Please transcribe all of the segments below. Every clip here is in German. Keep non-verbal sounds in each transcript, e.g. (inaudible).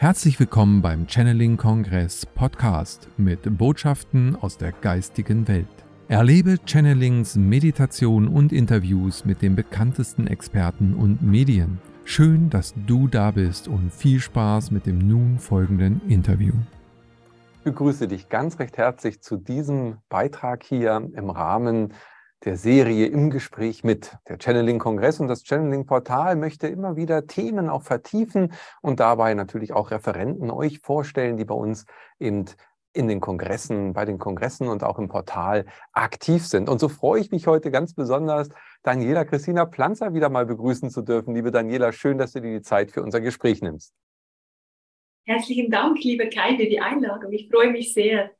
Herzlich willkommen beim Channeling Kongress Podcast mit Botschaften aus der geistigen Welt. Erlebe Channelings, Meditation und Interviews mit den bekanntesten Experten und Medien. Schön, dass du da bist und viel Spaß mit dem nun folgenden Interview. Ich begrüße dich ganz recht herzlich zu diesem Beitrag hier im Rahmen der Serie im Gespräch mit. Der Channeling-Kongress und das Channeling-Portal möchte immer wieder Themen auch vertiefen und dabei natürlich auch Referenten euch vorstellen, die bei uns eben in den Kongressen, bei den Kongressen und auch im Portal aktiv sind. Und so freue ich mich heute ganz besonders, Daniela Christina Planzer wieder mal begrüßen zu dürfen. Liebe Daniela, schön, dass du dir die Zeit für unser Gespräch nimmst. Herzlichen Dank, liebe Kai, für die Einladung. Ich freue mich sehr.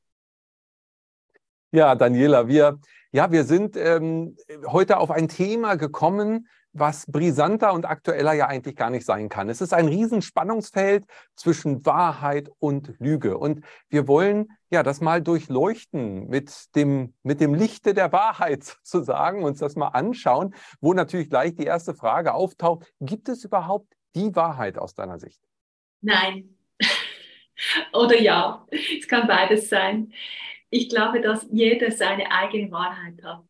Ja, Daniela, wir ja, wir sind ähm, heute auf ein Thema gekommen, was brisanter und aktueller ja eigentlich gar nicht sein kann. Es ist ein Riesenspannungsfeld zwischen Wahrheit und Lüge. Und wir wollen ja das mal durchleuchten mit dem, mit dem Lichte der Wahrheit (laughs) sozusagen, uns das mal anschauen, wo natürlich gleich die erste Frage auftaucht. Gibt es überhaupt die Wahrheit aus deiner Sicht? Nein. (laughs) Oder ja, es kann beides sein ich glaube, dass jeder seine eigene Wahrheit hat.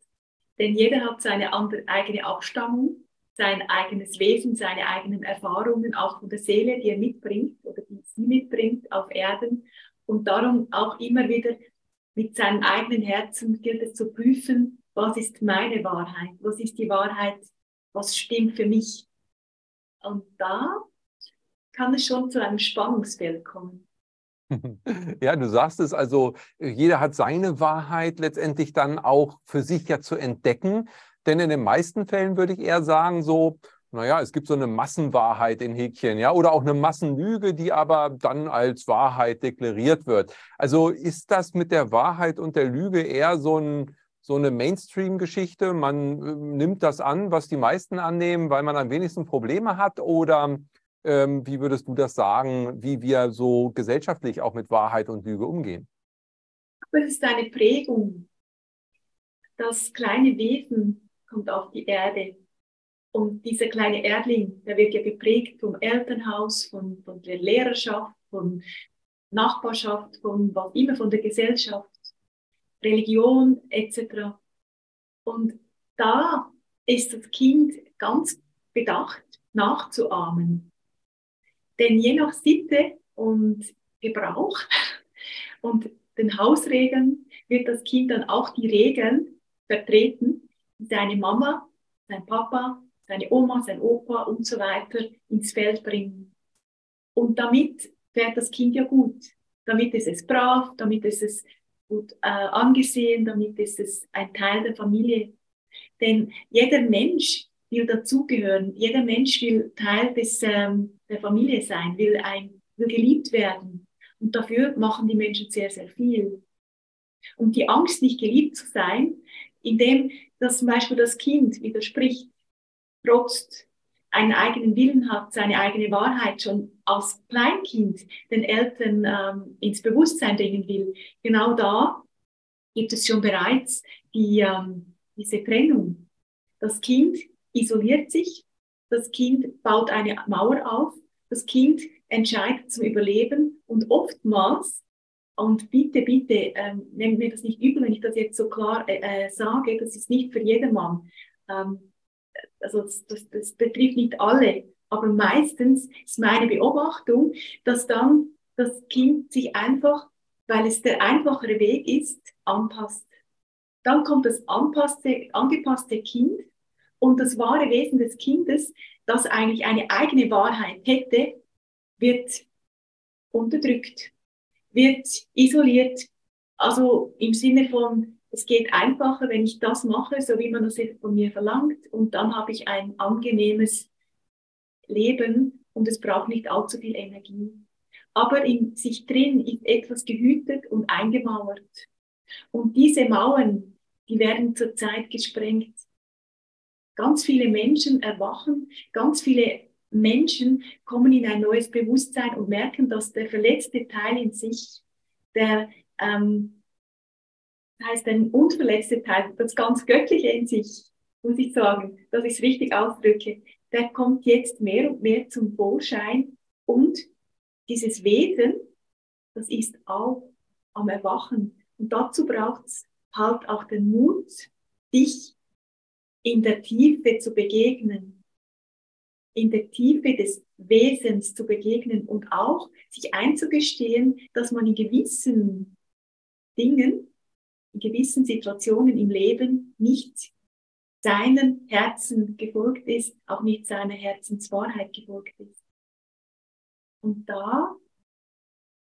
Denn jeder hat seine andere, eigene Abstammung, sein eigenes Wesen, seine eigenen Erfahrungen, auch von der Seele, die er mitbringt oder die sie mitbringt auf Erden. Und darum auch immer wieder mit seinem eigenen Herzen gilt es zu prüfen, was ist meine Wahrheit, was ist die Wahrheit, was stimmt für mich. Und da kann es schon zu einem Spannungsfeld kommen. (laughs) Ja, du sagst es, also jeder hat seine Wahrheit letztendlich dann auch für sich ja zu entdecken. Denn in den meisten Fällen würde ich eher sagen, so, naja, es gibt so eine Massenwahrheit in Häkchen, ja, oder auch eine Massenlüge, die aber dann als Wahrheit deklariert wird. Also ist das mit der Wahrheit und der Lüge eher so, ein, so eine Mainstream-Geschichte? Man äh, nimmt das an, was die meisten annehmen, weil man am wenigsten Probleme hat? Oder ähm, wie würdest du das sagen, wie wir so gesellschaftlich auch mit Wahrheit und Lüge umgehen? Es ist eine Prägung. Das kleine Wesen kommt auf die Erde. Und dieser kleine Erdling, der wird ja geprägt vom Elternhaus, von, von der Lehrerschaft, von Nachbarschaft, von was immer, von der Gesellschaft, Religion etc. Und da ist das Kind ganz bedacht, nachzuahmen. Denn je nach Sitte und Gebrauch (laughs) und den Hausregeln wird das Kind dann auch die Regeln vertreten, die seine Mama, sein Papa, seine Oma, sein Opa und so weiter ins Feld bringen. Und damit fährt das Kind ja gut. Damit ist es brav, damit ist es gut äh, angesehen, damit ist es ein Teil der Familie. Denn jeder Mensch will dazugehören. Jeder Mensch will Teil des, ähm, der Familie sein, will, ein, will geliebt werden. Und dafür machen die Menschen sehr, sehr viel. Und die Angst, nicht geliebt zu sein, indem dass zum Beispiel das Kind widerspricht, trotzt, einen eigenen Willen hat, seine eigene Wahrheit schon als Kleinkind den Eltern ähm, ins Bewusstsein bringen will. Genau da gibt es schon bereits die, ähm, diese Trennung. Das Kind isoliert sich, das Kind baut eine Mauer auf, das Kind entscheidet zum Überleben und oftmals, und bitte, bitte, ähm, nehmt mir das nicht übel, wenn ich das jetzt so klar äh, äh, sage, das ist nicht für jedermann. Ähm, also das, das, das betrifft nicht alle, aber meistens ist meine Beobachtung, dass dann das Kind sich einfach, weil es der einfachere Weg ist, anpasst. Dann kommt das anpasste, angepasste Kind und das wahre Wesen des Kindes, das eigentlich eine eigene Wahrheit hätte, wird unterdrückt, wird isoliert. Also im Sinne von, es geht einfacher, wenn ich das mache, so wie man das von mir verlangt, und dann habe ich ein angenehmes Leben und es braucht nicht allzu viel Energie. Aber in sich drin ist etwas gehütet und eingemauert. Und diese Mauern, die werden zurzeit gesprengt. Ganz viele Menschen erwachen, ganz viele Menschen kommen in ein neues Bewusstsein und merken, dass der verletzte Teil in sich, der ähm, heißt ein unverletzter Teil, das ganz Göttliche in sich, muss ich sagen, dass ich es richtig ausdrücke, der kommt jetzt mehr und mehr zum Vorschein und dieses Wesen, das ist auch am Erwachen. Und dazu braucht es halt auch den Mut, dich in der Tiefe zu begegnen, in der Tiefe des Wesens zu begegnen und auch sich einzugestehen, dass man in gewissen Dingen, in gewissen Situationen im Leben nicht seinem Herzen gefolgt ist, auch nicht seiner Herzenswahrheit gefolgt ist. Und da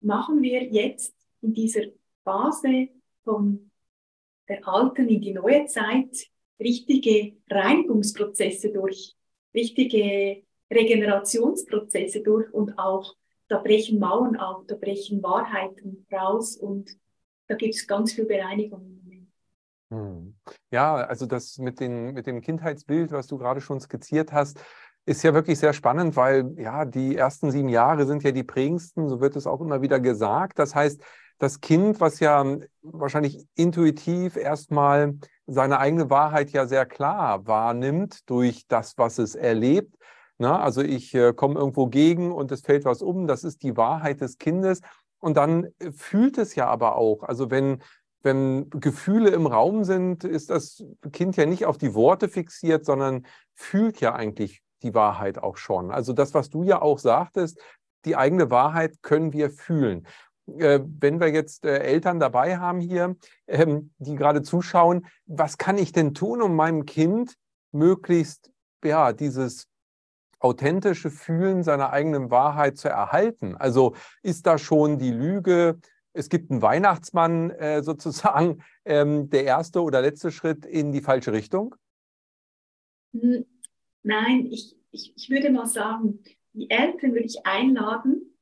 machen wir jetzt in dieser Phase von der alten in die neue Zeit richtige Reinigungsprozesse durch, richtige Regenerationsprozesse durch und auch da brechen Mauern auf, da brechen Wahrheiten raus und da gibt es ganz viel Bereinigung. Hm. Ja, also das mit, den, mit dem Kindheitsbild, was du gerade schon skizziert hast, ist ja wirklich sehr spannend, weil ja, die ersten sieben Jahre sind ja die prägendsten, so wird es auch immer wieder gesagt. Das heißt, das Kind, was ja wahrscheinlich intuitiv erstmal seine eigene Wahrheit ja sehr klar wahrnimmt durch das, was es erlebt. Na, also ich äh, komme irgendwo gegen und es fällt was um, das ist die Wahrheit des Kindes. Und dann fühlt es ja aber auch. Also wenn wenn Gefühle im Raum sind, ist das Kind ja nicht auf die Worte fixiert, sondern fühlt ja eigentlich die Wahrheit auch schon. Also das, was du ja auch sagtest, die eigene Wahrheit können wir fühlen. Äh, wenn wir jetzt äh, Eltern dabei haben hier, ähm, die gerade zuschauen, was kann ich denn tun, um meinem Kind möglichst ja, dieses authentische Fühlen seiner eigenen Wahrheit zu erhalten? Also ist da schon die Lüge es gibt einen Weihnachtsmann äh, (laughs) sozusagen, ähm, der erste oder letzte Schritt in die falsche Richtung? Hm, nein, ich, ich, ich würde mal sagen, die Eltern würde ich einladen,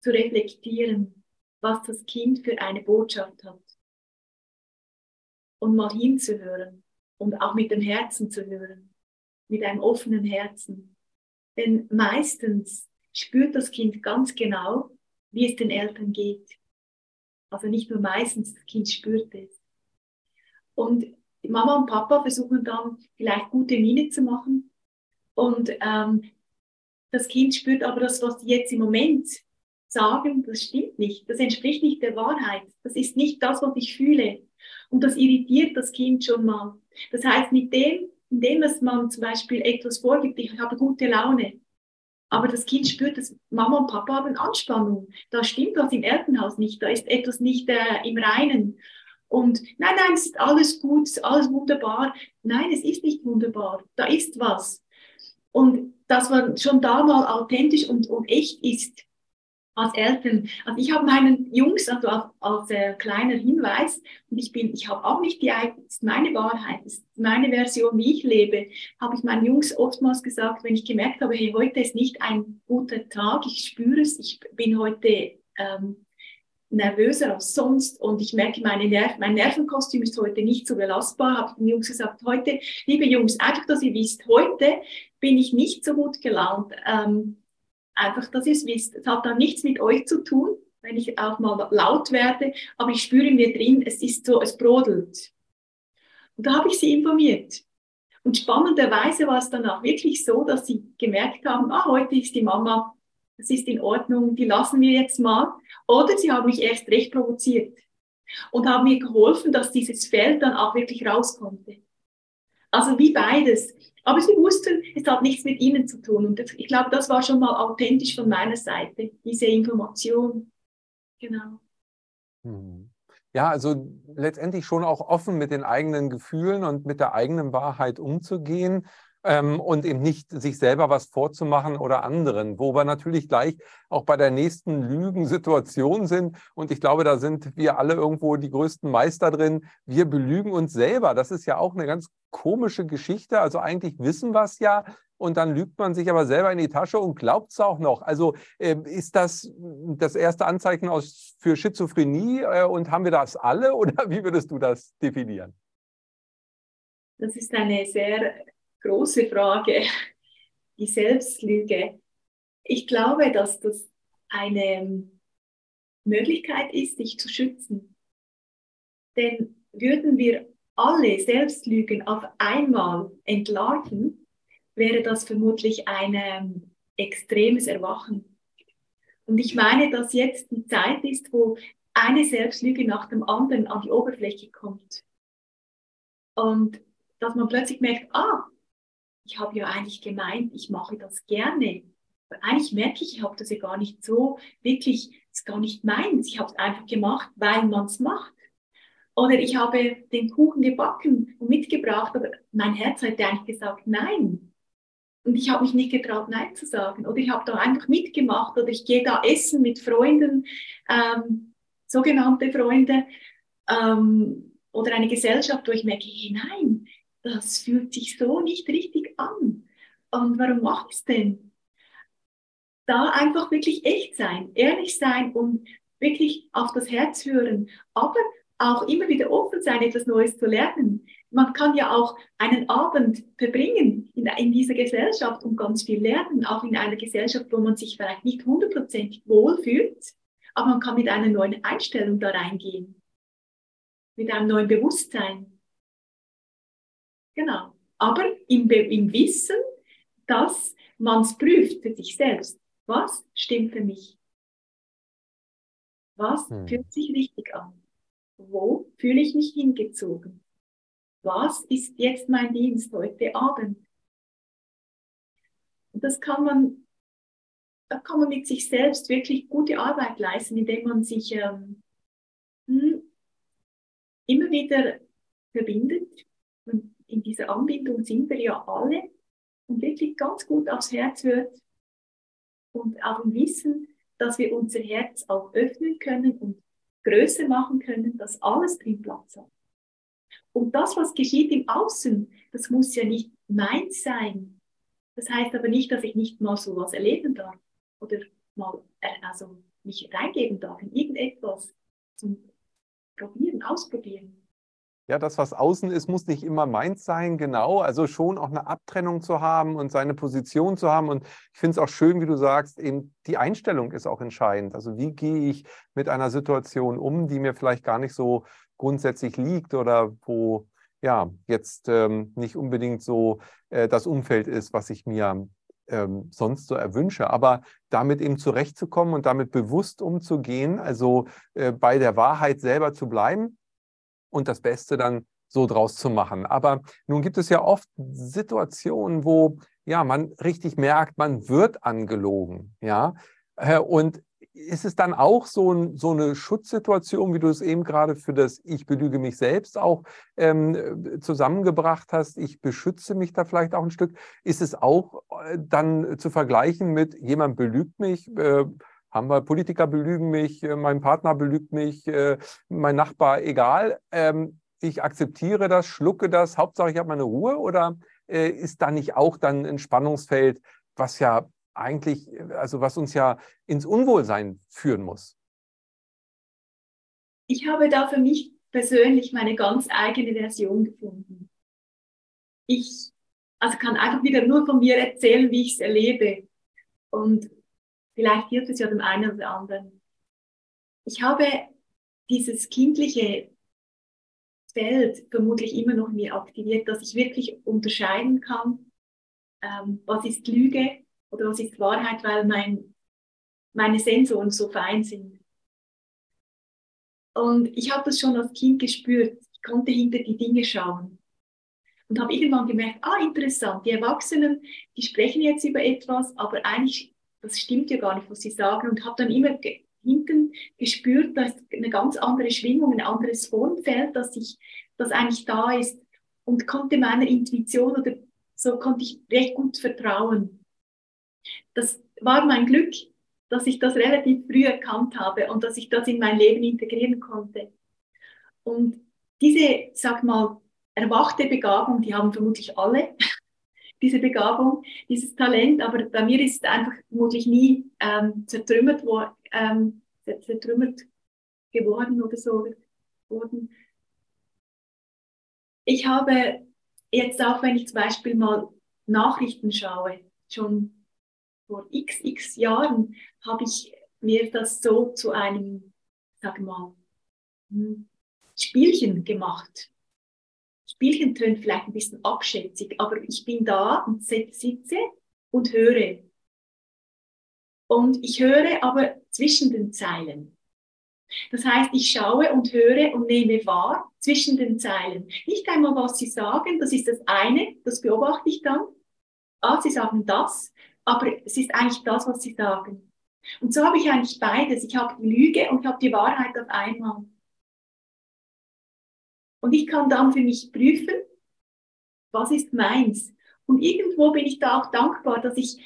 zu reflektieren, was das Kind für eine Botschaft hat. Und mal hinzuhören und auch mit dem Herzen zu hören, mit einem offenen Herzen. Denn meistens spürt das Kind ganz genau, wie es den Eltern geht. Also nicht nur meistens, das Kind spürt es. Und Mama und Papa versuchen dann vielleicht gute Miene zu machen. Und ähm, das Kind spürt aber das, was jetzt im Moment sagen, das stimmt nicht. Das entspricht nicht der Wahrheit. Das ist nicht das, was ich fühle. Und das irritiert das Kind schon mal. Das heißt, mit dem, indem dass man zum Beispiel etwas vorgibt, ich habe gute Laune, aber das Kind spürt, dass Mama und Papa haben Anspannung. Da stimmt was im Elternhaus nicht. Da ist etwas nicht äh, im Reinen. Und nein, nein, es ist alles gut, es ist alles wunderbar. Nein, es ist nicht wunderbar. Da ist was. Und dass man schon da mal authentisch und, und echt ist, als Eltern. Also ich habe meinen Jungs, also als, als äh, kleiner Hinweis, und ich bin, ich habe auch nicht die ist meine Wahrheit, ist meine Version, wie ich lebe, habe ich meinen Jungs oftmals gesagt, wenn ich gemerkt habe, hey, heute ist nicht ein guter Tag, ich spüre es, ich bin heute ähm, nervöser als sonst und ich merke, meine Nerv mein Nervenkostüm ist heute nicht so belastbar, habe ich den Jungs gesagt, heute, liebe Jungs, einfach, dass ihr wisst, heute bin ich nicht so gut gelaunt. Ähm, Einfach, dass ihr es wisst. Es hat dann nichts mit euch zu tun, wenn ich auch mal laut werde, aber ich spüre mir drin, es ist so, es brodelt. Und da habe ich sie informiert. Und spannenderweise war es dann auch wirklich so, dass sie gemerkt haben, ah, heute ist die Mama, das ist in Ordnung, die lassen wir jetzt mal. Oder sie haben mich erst recht provoziert und haben mir geholfen, dass dieses Feld dann auch wirklich rauskommt. Also wie beides. Aber sie wussten, es hat nichts mit ihnen zu tun. Und ich glaube, das war schon mal authentisch von meiner Seite, diese Information. Genau. Hm. Ja, also letztendlich schon auch offen mit den eigenen Gefühlen und mit der eigenen Wahrheit umzugehen ähm, und eben nicht sich selber was vorzumachen oder anderen, wo wir natürlich gleich auch bei der nächsten Lügensituation sind. Und ich glaube, da sind wir alle irgendwo die größten Meister drin. Wir belügen uns selber. Das ist ja auch eine ganz komische Geschichte. Also eigentlich wissen wir es ja, und dann lügt man sich aber selber in die Tasche und glaubt es auch noch. Also äh, ist das das erste Anzeichen aus, für Schizophrenie äh, und haben wir das alle (laughs) oder wie würdest du das definieren? Das ist eine sehr große Frage, (laughs) die Selbstlüge. Ich glaube, dass das eine Möglichkeit ist, sich zu schützen. Denn würden wir alle Selbstlügen auf einmal entlarven, wäre das vermutlich ein ähm, extremes Erwachen. Und ich meine, dass jetzt die Zeit ist, wo eine Selbstlüge nach dem anderen an die Oberfläche kommt. Und dass man plötzlich merkt, ah, ich habe ja eigentlich gemeint, ich mache das gerne. Aber eigentlich merke ich, ich habe das ja gar nicht so wirklich, ist gar nicht meins. Ich habe es einfach gemacht, weil man es macht. Oder ich habe den Kuchen gebacken und mitgebracht, aber mein Herz hat eigentlich gesagt, nein. Und ich habe mich nicht getraut, Nein zu sagen. Oder ich habe da einfach mitgemacht. Oder ich gehe da essen mit Freunden, ähm, sogenannte Freunde. Ähm, oder eine Gesellschaft, wo ich merke, hey, nein, das fühlt sich so nicht richtig an. Und warum mache ich es denn? Da einfach wirklich echt sein, ehrlich sein und wirklich auf das Herz hören, aber auch immer wieder offen sein, etwas Neues zu lernen. Man kann ja auch einen Abend verbringen in, in dieser Gesellschaft und ganz viel lernen, auch in einer Gesellschaft, wo man sich vielleicht nicht hundertprozentig wohlfühlt, aber man kann mit einer neuen Einstellung da reingehen, mit einem neuen Bewusstsein. Genau. Aber im, im Wissen, dass man es prüft für sich selbst. Was stimmt für mich? Was hm. fühlt sich richtig an? Wo fühle ich mich hingezogen? Was ist jetzt mein Dienst heute Abend? Und das kann man, da kann man mit sich selbst wirklich gute Arbeit leisten, indem man sich ähm, hm, immer wieder verbindet. In dieser Anbindung sind wir ja alle und wirklich ganz gut aufs Herz hört und auch im Wissen, dass wir unser Herz auch öffnen können und größer machen können, dass alles drin Platz hat. Und das, was geschieht im Außen, das muss ja nicht meins sein. Das heißt aber nicht, dass ich nicht mal so was erleben darf oder mal äh, also mich reingeben darf in irgendetwas zum Probieren, Ausprobieren. Ja, das, was außen ist, muss nicht immer meins sein, genau. Also schon auch eine Abtrennung zu haben und seine Position zu haben. Und ich finde es auch schön, wie du sagst, eben die Einstellung ist auch entscheidend. Also wie gehe ich mit einer Situation um, die mir vielleicht gar nicht so grundsätzlich liegt oder wo ja jetzt ähm, nicht unbedingt so äh, das Umfeld ist, was ich mir ähm, sonst so erwünsche. Aber damit eben zurechtzukommen und damit bewusst umzugehen, also äh, bei der Wahrheit selber zu bleiben und das Beste dann so draus zu machen. Aber nun gibt es ja oft Situationen, wo ja man richtig merkt, man wird angelogen, ja. Äh, und ist es dann auch so, ein, so, eine Schutzsituation, wie du es eben gerade für das Ich belüge mich selbst auch ähm, zusammengebracht hast? Ich beschütze mich da vielleicht auch ein Stück. Ist es auch äh, dann zu vergleichen mit jemand belügt mich? Äh, haben wir Politiker belügen mich, äh, mein Partner belügt mich, äh, mein Nachbar, egal. Ähm, ich akzeptiere das, schlucke das, Hauptsache ich habe meine Ruhe oder äh, ist da nicht auch dann ein Spannungsfeld, was ja eigentlich, also was uns ja ins Unwohlsein führen muss? Ich habe da für mich persönlich meine ganz eigene Version gefunden. Ich also kann einfach wieder nur von mir erzählen, wie ich es erlebe. Und Vielleicht hilft es ja dem einen oder anderen. Ich habe dieses kindliche Feld vermutlich immer noch mir aktiviert, dass ich wirklich unterscheiden kann, ähm, was ist Lüge oder was ist Wahrheit, weil mein, meine Sensoren so fein sind. Und ich habe das schon als Kind gespürt. Ich konnte hinter die Dinge schauen. Und habe irgendwann gemerkt, ah, interessant, die Erwachsenen, die sprechen jetzt über etwas, aber eigentlich das stimmt ja gar nicht, was sie sagen. Und habe dann immer ge hinten gespürt, dass eine ganz andere Schwingung, ein anderes Formfeld, dass ich, das eigentlich da ist und konnte meiner Intuition oder so konnte ich recht gut vertrauen. Das war mein Glück, dass ich das relativ früh erkannt habe und dass ich das in mein Leben integrieren konnte. Und diese, sag mal, erwachte Begabung, die haben vermutlich alle, diese Begabung, dieses Talent, aber bei mir ist es einfach vermutlich nie ähm, zertrümmert, wo, ähm, zertrümmert geworden oder so worden. Ich habe jetzt auch, wenn ich zum Beispiel mal Nachrichten schaue, schon vor x, x Jahren habe ich mir das so zu einem, sag mal, hm, Spielchen gemacht. Spielchen tönt vielleicht ein bisschen abschätzig, aber ich bin da und sitze und höre. Und ich höre aber zwischen den Zeilen. Das heißt, ich schaue und höre und nehme wahr zwischen den Zeilen. Nicht einmal, was sie sagen, das ist das eine, das beobachte ich dann. Ah, sie sagen das, aber es ist eigentlich das, was sie sagen. Und so habe ich eigentlich beides. Ich habe die Lüge und ich habe die Wahrheit auf einmal. Und ich kann dann für mich prüfen, was ist meins. Und irgendwo bin ich da auch dankbar, dass ich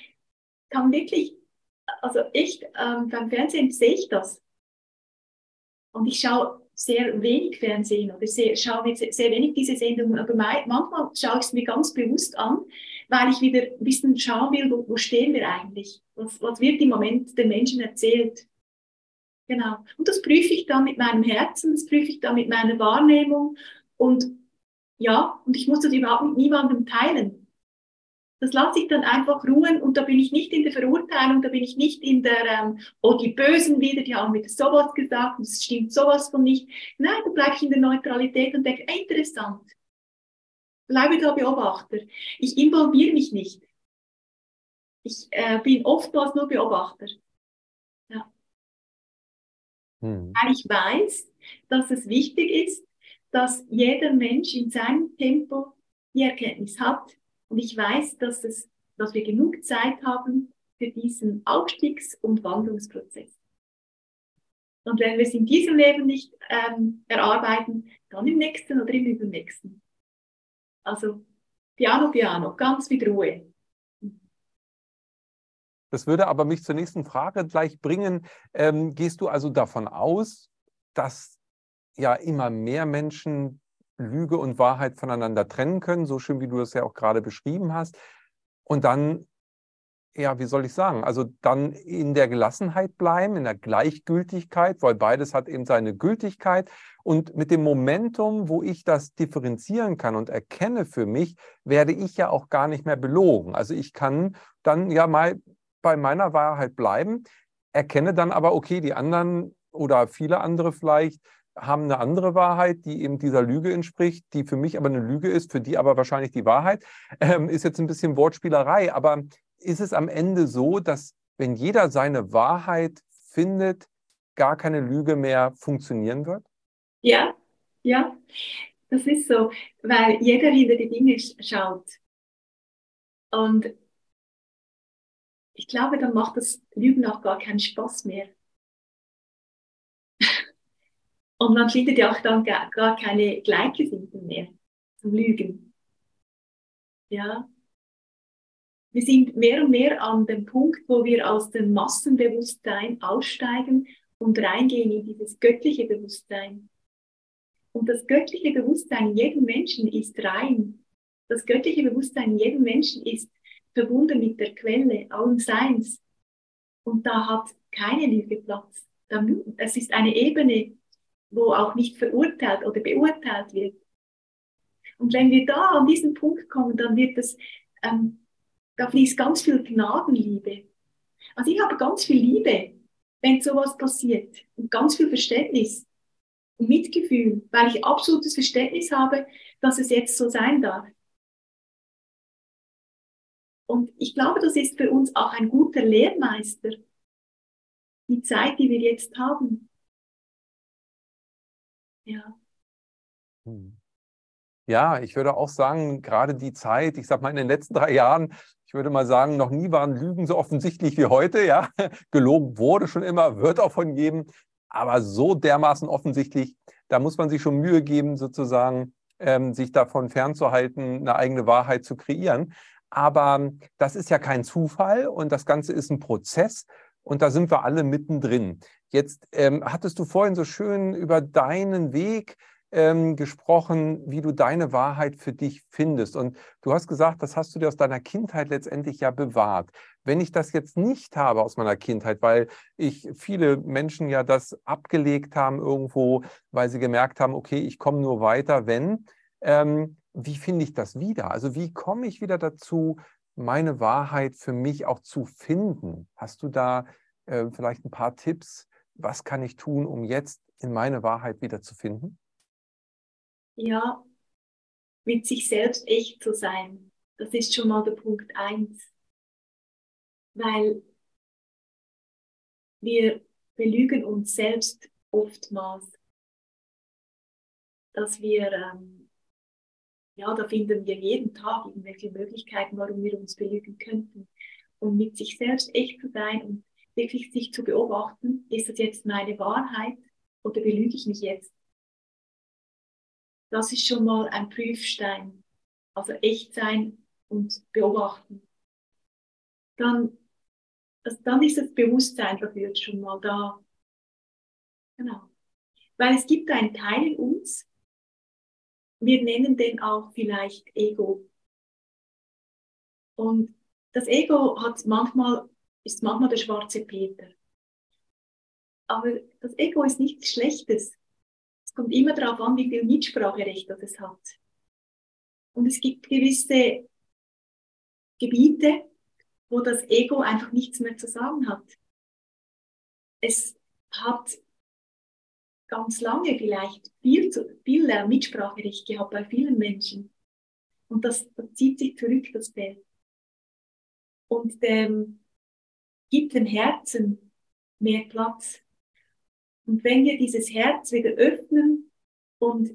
kann wirklich, also echt, ähm, beim Fernsehen sehe ich das. Und ich schaue sehr wenig Fernsehen oder sehr, schaue sehr, wenig diese Sendungen, aber manchmal schaue ich es mir ganz bewusst an, weil ich wieder ein bisschen schauen will, wo, wo stehen wir eigentlich? Was, was wird im Moment den Menschen erzählt? Genau. Und das prüfe ich dann mit meinem Herzen, das prüfe ich dann mit meiner Wahrnehmung und ja, und ich muss das überhaupt mit niemandem teilen. Das lasse ich dann einfach ruhen und da bin ich nicht in der Verurteilung, da bin ich nicht in der, ähm, oh, die Bösen wieder, die haben wieder sowas gesagt und es stimmt sowas von nicht. Nein, da bleibe ich in der Neutralität und denke, ey, interessant. Bleibe da Beobachter. Ich involviere mich nicht. Ich äh, bin oftmals nur Beobachter. Ja. Hm. Weil ich weiß, dass es wichtig ist, dass jeder Mensch in seinem Tempo die Erkenntnis hat, und ich weiß, dass, es, dass wir genug Zeit haben für diesen Aufstiegs- und Wandlungsprozess. Und wenn wir es in diesem Leben nicht ähm, erarbeiten, dann im nächsten oder im übernächsten. Also Piano, Piano, ganz mit Ruhe. Das würde aber mich zur nächsten Frage gleich bringen. Ähm, gehst du also davon aus, dass ja immer mehr Menschen Lüge und Wahrheit voneinander trennen können, so schön wie du das ja auch gerade beschrieben hast. Und dann, ja, wie soll ich sagen, also dann in der Gelassenheit bleiben, in der Gleichgültigkeit, weil beides hat eben seine Gültigkeit. Und mit dem Momentum, wo ich das differenzieren kann und erkenne für mich, werde ich ja auch gar nicht mehr belogen. Also ich kann dann ja mal bei meiner Wahrheit bleiben, erkenne dann aber, okay, die anderen oder viele andere vielleicht haben eine andere Wahrheit, die eben dieser Lüge entspricht, die für mich aber eine Lüge ist, für die aber wahrscheinlich die Wahrheit. Ähm, ist jetzt ein bisschen Wortspielerei, aber ist es am Ende so, dass wenn jeder seine Wahrheit findet, gar keine Lüge mehr funktionieren wird? Ja, ja, das ist so, weil jeder hinter die Dinge schaut. Und ich glaube, dann macht das Lügen auch gar keinen Spaß mehr. (laughs) Und man findet ja auch dann gar, gar keine Gleichgesinnten mehr zum Lügen. Ja. Wir sind mehr und mehr an dem Punkt, wo wir aus dem Massenbewusstsein aussteigen und reingehen in dieses göttliche Bewusstsein. Und das göttliche Bewusstsein in jedem Menschen ist rein. Das göttliche Bewusstsein in jedem Menschen ist verbunden mit der Quelle allen Seins. Und da hat keine Lüge Platz. Es ist eine Ebene, wo auch nicht verurteilt oder beurteilt wird. Und wenn wir da an diesen Punkt kommen, dann wird es, ähm, da fließt ganz viel Gnadenliebe. Also ich habe ganz viel Liebe, wenn sowas passiert und ganz viel Verständnis und Mitgefühl, weil ich absolutes Verständnis habe, dass es jetzt so sein darf. Und ich glaube, das ist für uns auch ein guter Lehrmeister. Die Zeit, die wir jetzt haben, ja. Hm. Ja, ich würde auch sagen, gerade die Zeit, ich sag mal in den letzten drei Jahren, ich würde mal sagen, noch nie waren Lügen so offensichtlich wie heute. Ja, (laughs) gelogen wurde schon immer, wird auch von jedem, aber so dermaßen offensichtlich, da muss man sich schon Mühe geben, sozusagen, ähm, sich davon fernzuhalten, eine eigene Wahrheit zu kreieren. Aber das ist ja kein Zufall und das Ganze ist ein Prozess und da sind wir alle mittendrin. Jetzt ähm, hattest du vorhin so schön über deinen Weg ähm, gesprochen, wie du deine Wahrheit für dich findest. Und du hast gesagt, das hast du dir aus deiner Kindheit letztendlich ja bewahrt. Wenn ich das jetzt nicht habe aus meiner Kindheit, weil ich viele Menschen ja das abgelegt haben irgendwo, weil sie gemerkt haben, okay, ich komme nur weiter, wenn, ähm, wie finde ich das wieder? Also wie komme ich wieder dazu, meine Wahrheit für mich auch zu finden? Hast du da äh, vielleicht ein paar Tipps? Was kann ich tun, um jetzt in meine Wahrheit wieder zu finden? Ja, mit sich selbst echt zu sein. Das ist schon mal der Punkt eins. Weil wir belügen uns selbst oftmals, dass wir, ähm, ja, da finden wir jeden Tag irgendwelche Möglichkeiten, warum wir uns belügen könnten. Und mit sich selbst echt zu sein und wirklich sich zu beobachten, ist das jetzt meine Wahrheit oder belüge ich mich jetzt? Das ist schon mal ein Prüfstein. Also echt sein und beobachten. Dann, also dann ist das Bewusstsein dafür schon mal da. Genau. Weil es gibt einen Teil in uns, wir nennen den auch vielleicht Ego. Und das Ego hat manchmal, ist manchmal der schwarze Peter. Aber das Ego ist nichts Schlechtes. Es kommt immer darauf an, wie viel Mitspracherecht das es hat. Und es gibt gewisse Gebiete, wo das Ego einfach nichts mehr zu sagen hat. Es hat ganz lange vielleicht viel, zu, viel äh, Mitspracherecht gehabt bei vielen Menschen. Und das, das zieht sich zurück, das Feld. Und ähm, gibt dem Herzen mehr Platz. Und wenn wir dieses Herz wieder öffnen und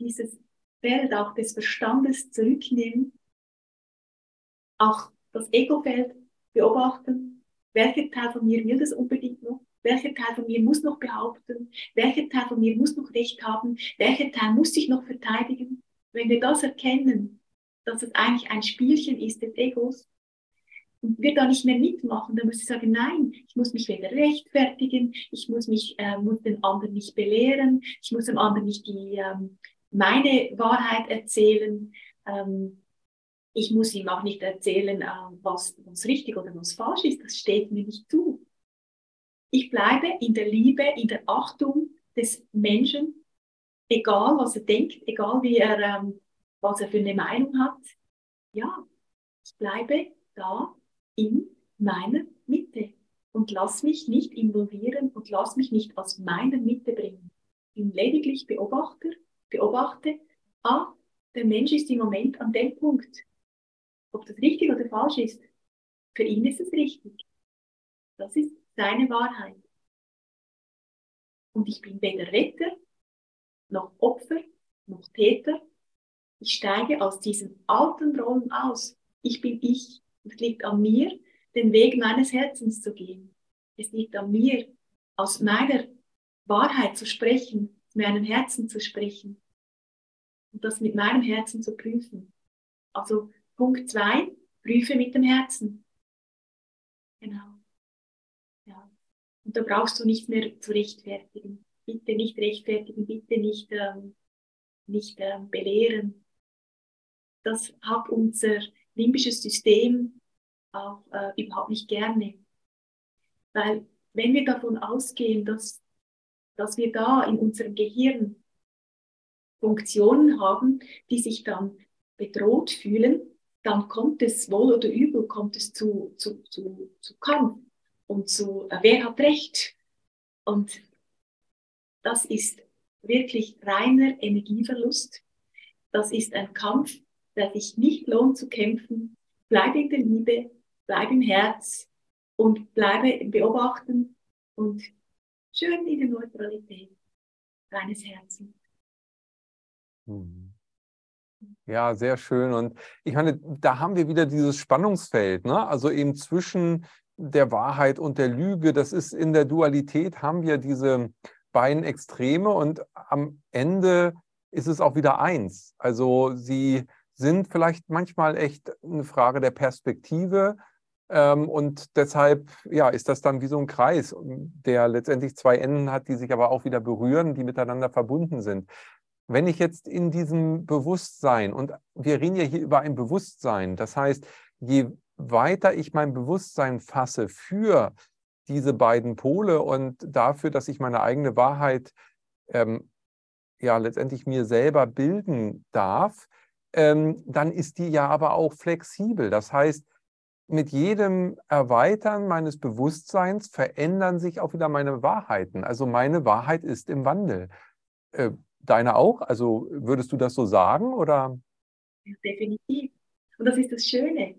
dieses Feld auch des Verstandes zurücknehmen, auch das Ego-Feld beobachten, welcher Teil von mir will das unbedingt noch, welcher Teil von mir muss noch behaupten, welcher Teil von mir muss noch Recht haben, welcher Teil muss sich noch verteidigen. Wenn wir das erkennen, dass es eigentlich ein Spielchen ist des Egos, und wir da nicht mehr mitmachen, dann muss ich sagen, nein, ich muss mich weder rechtfertigen, ich muss mich, äh, muss den anderen nicht belehren, ich muss dem anderen nicht die, ähm, meine Wahrheit erzählen, ähm, ich muss ihm auch nicht erzählen, äh, was, was richtig oder was falsch ist, das steht mir nicht zu. Ich bleibe in der Liebe, in der Achtung des Menschen, egal was er denkt, egal wie er, ähm, was er für eine Meinung hat. Ja, ich bleibe da in meiner Mitte und lass mich nicht involvieren und lass mich nicht aus meiner Mitte bringen. Ich bin lediglich Beobachter, beobachte, ah, der Mensch ist im Moment an dem Punkt. Ob das richtig oder falsch ist, für ihn ist es richtig. Das ist seine Wahrheit. Und ich bin weder Retter, noch Opfer, noch Täter. Ich steige aus diesen alten Rollen aus. Ich bin ich. Es liegt an mir, den Weg meines Herzens zu gehen. Es liegt an mir, aus meiner Wahrheit zu sprechen, aus meinem Herzen zu sprechen und das mit meinem Herzen zu prüfen. Also Punkt zwei, prüfe mit dem Herzen. Genau. Und da brauchst du nicht mehr zu rechtfertigen. Bitte nicht rechtfertigen, bitte nicht, ähm, nicht ähm, belehren. Das hat unser limbisches System auch äh, überhaupt nicht gerne. Weil wenn wir davon ausgehen, dass, dass wir da in unserem Gehirn Funktionen haben, die sich dann bedroht fühlen, dann kommt es wohl oder übel, kommt es zu, zu, zu, zu Kampf und zu, äh, wer hat Recht? Und das ist wirklich reiner Energieverlust. Das ist ein Kampf, der sich nicht lohnt zu kämpfen. Bleibe in der Liebe, bleibe im Herz und bleibe im Beobachten und schön in der Neutralität deines Herzens. Mhm. Ja, sehr schön. Und ich meine, da haben wir wieder dieses Spannungsfeld, ne? also eben zwischen der Wahrheit und der Lüge. Das ist in der Dualität, haben wir diese beiden Extreme und am Ende ist es auch wieder eins. Also sie sind vielleicht manchmal echt eine Frage der Perspektive. Ähm, und deshalb ja, ist das dann wie so ein Kreis, der letztendlich zwei Enden hat, die sich aber auch wieder berühren, die miteinander verbunden sind wenn ich jetzt in diesem Bewusstsein, und wir reden ja hier über ein Bewusstsein, das heißt, je weiter ich mein Bewusstsein fasse für diese beiden Pole und dafür, dass ich meine eigene Wahrheit ähm, ja letztendlich mir selber bilden darf, ähm, dann ist die ja aber auch flexibel. Das heißt, mit jedem Erweitern meines Bewusstseins verändern sich auch wieder meine Wahrheiten. Also meine Wahrheit ist im Wandel. Äh, Deine auch? Also würdest du das so sagen oder? Definitiv. Und das ist das Schöne.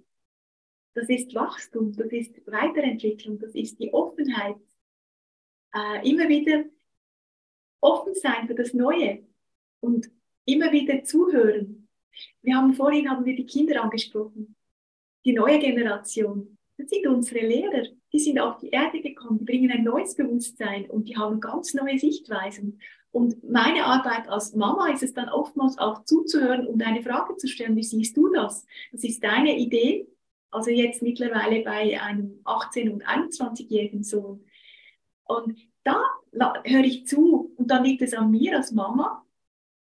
Das ist Wachstum, das ist Weiterentwicklung, das ist die Offenheit. Äh, immer wieder offen sein für das Neue und immer wieder zuhören. Wir haben vorhin haben wir die Kinder angesprochen, die neue Generation. Das sind unsere Lehrer. Die sind auf die Erde gekommen, die bringen ein neues Bewusstsein und die haben ganz neue Sichtweisen. Und meine Arbeit als Mama ist es dann oftmals auch zuzuhören und eine Frage zu stellen, wie siehst du das? Das ist deine Idee, also jetzt mittlerweile bei einem 18- und 21-jährigen Sohn. Und da höre ich zu und dann liegt es an mir als Mama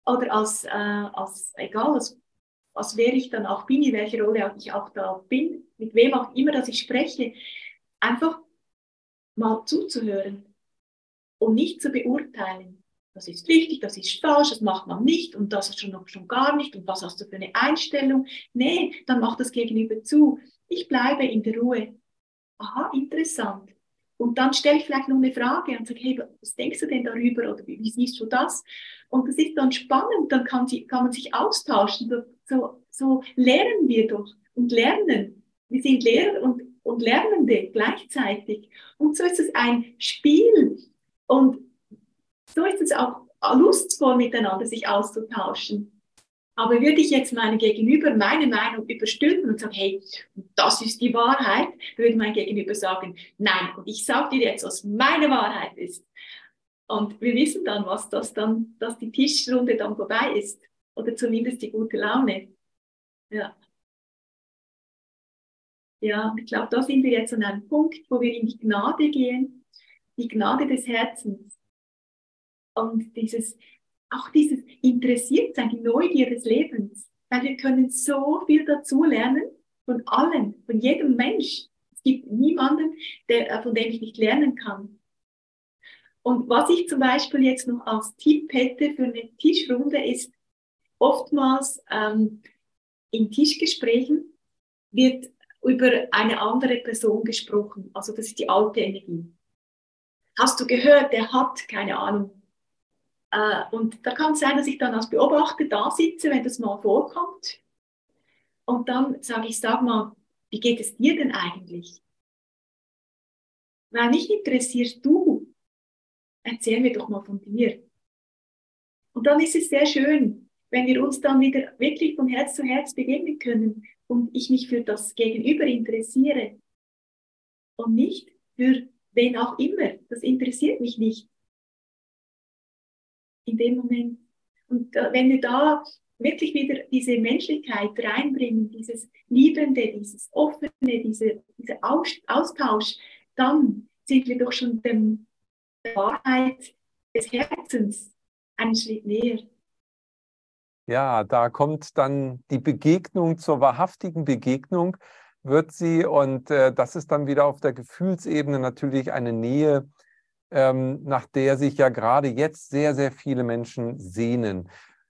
oder als, äh, als egal, als, als wer ich dann auch bin, in welcher Rolle ich auch da bin, mit wem auch immer, dass ich spreche, einfach mal zuzuhören und nicht zu beurteilen das ist richtig, das ist falsch, das macht man nicht und das schon noch schon gar nicht und was hast du für eine Einstellung? Nee, dann macht das Gegenüber zu. Ich bleibe in der Ruhe. Aha, interessant. Und dann stelle ich vielleicht noch eine Frage und sage, hey, was denkst du denn darüber oder wie, wie siehst du das? Und das ist dann spannend, dann kann, sie, kann man sich austauschen. So, so lernen wir doch und lernen. Wir sind Lehrer und, und Lernende gleichzeitig. Und so ist es ein Spiel. Und so ist es auch lustvoll miteinander sich auszutauschen. Aber würde ich jetzt meinem Gegenüber meine Meinung überstülpen und sagen, hey, das ist die Wahrheit, würde mein Gegenüber sagen, nein, und ich sage dir jetzt, was meine Wahrheit ist. Und wir wissen dann, was das dann, dass die Tischrunde dann vorbei ist. Oder zumindest die gute Laune. Ja. Ja, ich glaube, da sind wir jetzt an einem Punkt, wo wir in die Gnade gehen, die Gnade des Herzens und dieses, auch dieses Interessiertsein, die Neugier des Lebens. Weil wir können so viel dazu lernen von allen, von jedem Mensch. Es gibt niemanden, der, äh, von dem ich nicht lernen kann. Und was ich zum Beispiel jetzt noch als Tipp hätte für eine Tischrunde ist, oftmals ähm, in Tischgesprächen wird über eine andere Person gesprochen. Also das ist die alte Energie. Hast du gehört, der hat, keine Ahnung, äh, und da kann es sein, dass ich dann als Beobachter da sitze, wenn das mal vorkommt. Und dann sage ich, sag mal, wie geht es dir denn eigentlich? Weil mich interessierst du. Erzähl mir doch mal von dir. Und dann ist es sehr schön, wenn wir uns dann wieder wirklich von Herz zu Herz begegnen können und ich mich für das Gegenüber interessiere und nicht für wen auch immer. Das interessiert mich nicht in dem Moment. Und wenn wir da wirklich wieder diese Menschlichkeit reinbringen, dieses Liebende, dieses Offene, diese, dieser Austausch, dann sind wir doch schon dem, der Wahrheit des Herzens einen Schritt näher. Ja, da kommt dann die Begegnung zur wahrhaftigen Begegnung, wird sie, und äh, das ist dann wieder auf der Gefühlsebene natürlich eine Nähe, ähm, nach der sich ja gerade jetzt sehr, sehr viele Menschen sehnen.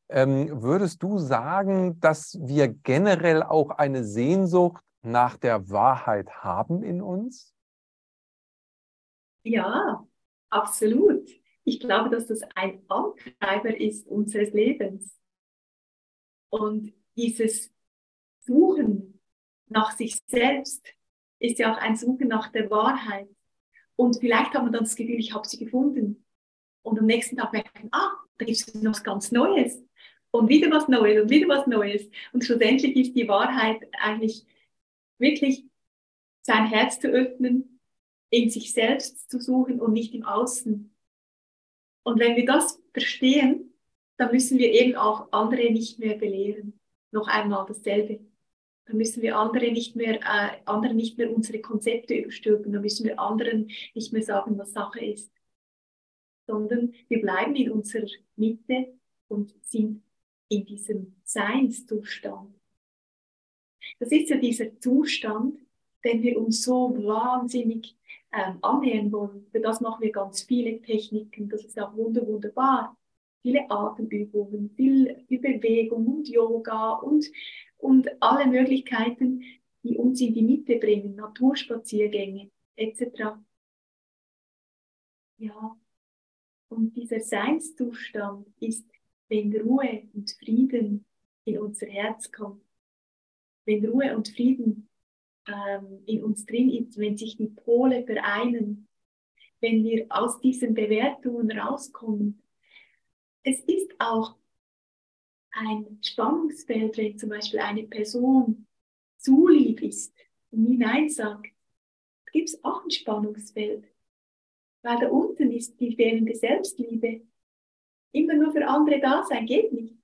Ähm, würdest du sagen, dass wir generell auch eine Sehnsucht nach der Wahrheit haben in uns? Ja, absolut. Ich glaube, dass das ein Antreiber ist unseres Lebens. Und dieses Suchen nach sich selbst ist ja auch ein Suchen nach der Wahrheit. Und vielleicht hat man dann das Gefühl, ich habe sie gefunden. Und am nächsten Tag merkt man, ah, da gibt es noch was ganz Neues. Und wieder was Neues und wieder was Neues. Und schlussendlich ist die Wahrheit eigentlich wirklich sein Herz zu öffnen, in sich selbst zu suchen und nicht im Außen. Und wenn wir das verstehen, dann müssen wir eben auch andere nicht mehr belehren. Noch einmal dasselbe. Dann müssen wir andere nicht mehr, äh, anderen nicht mehr unsere Konzepte überstülpen. Dann müssen wir anderen nicht mehr sagen, was Sache ist. Sondern wir bleiben in unserer Mitte und sind in diesem Seinszustand. Das ist ja dieser Zustand, den wir uns so wahnsinnig ähm, annähern wollen. Für das machen wir ganz viele Techniken. Das ist auch wunder, wunderbar. Viele Atemübungen, viel, viel Bewegung und Yoga und und alle Möglichkeiten, die uns in die Mitte bringen, Naturspaziergänge etc. Ja, und dieser Seinszustand ist, wenn Ruhe und Frieden in unser Herz kommt, wenn Ruhe und Frieden äh, ähm, in uns drin ist, wenn sich die Pole vereinen, wenn wir aus diesen Bewertungen rauskommen. Es ist auch ein Spannungsfeld, wenn zum Beispiel eine Person zu lieb ist und nie Nein sagt, gibt es auch ein Spannungsfeld. Weil da unten ist die fehlende Selbstliebe. Immer nur für andere da sein geht nicht.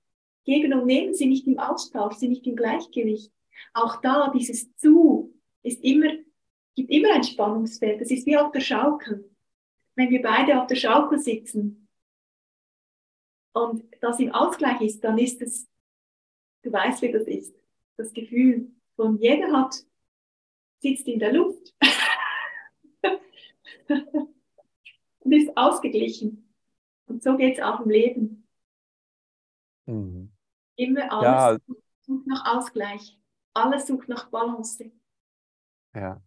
Geben und nehmen sie nicht im Austausch, sie nicht im Gleichgewicht. Auch da, dieses Zu ist immer, gibt immer ein Spannungsfeld. Das ist wie auf der Schaukel. Wenn wir beide auf der Schaukel sitzen und das im Ausgleich ist, dann ist es, du weißt, wie das ist. Das Gefühl von jeder hat, sitzt in der Luft (laughs) und ist ausgeglichen. Und so geht es auch im Leben. Mhm. Immer alles ja. sucht nach Ausgleich. Alles sucht nach Balance. Ja.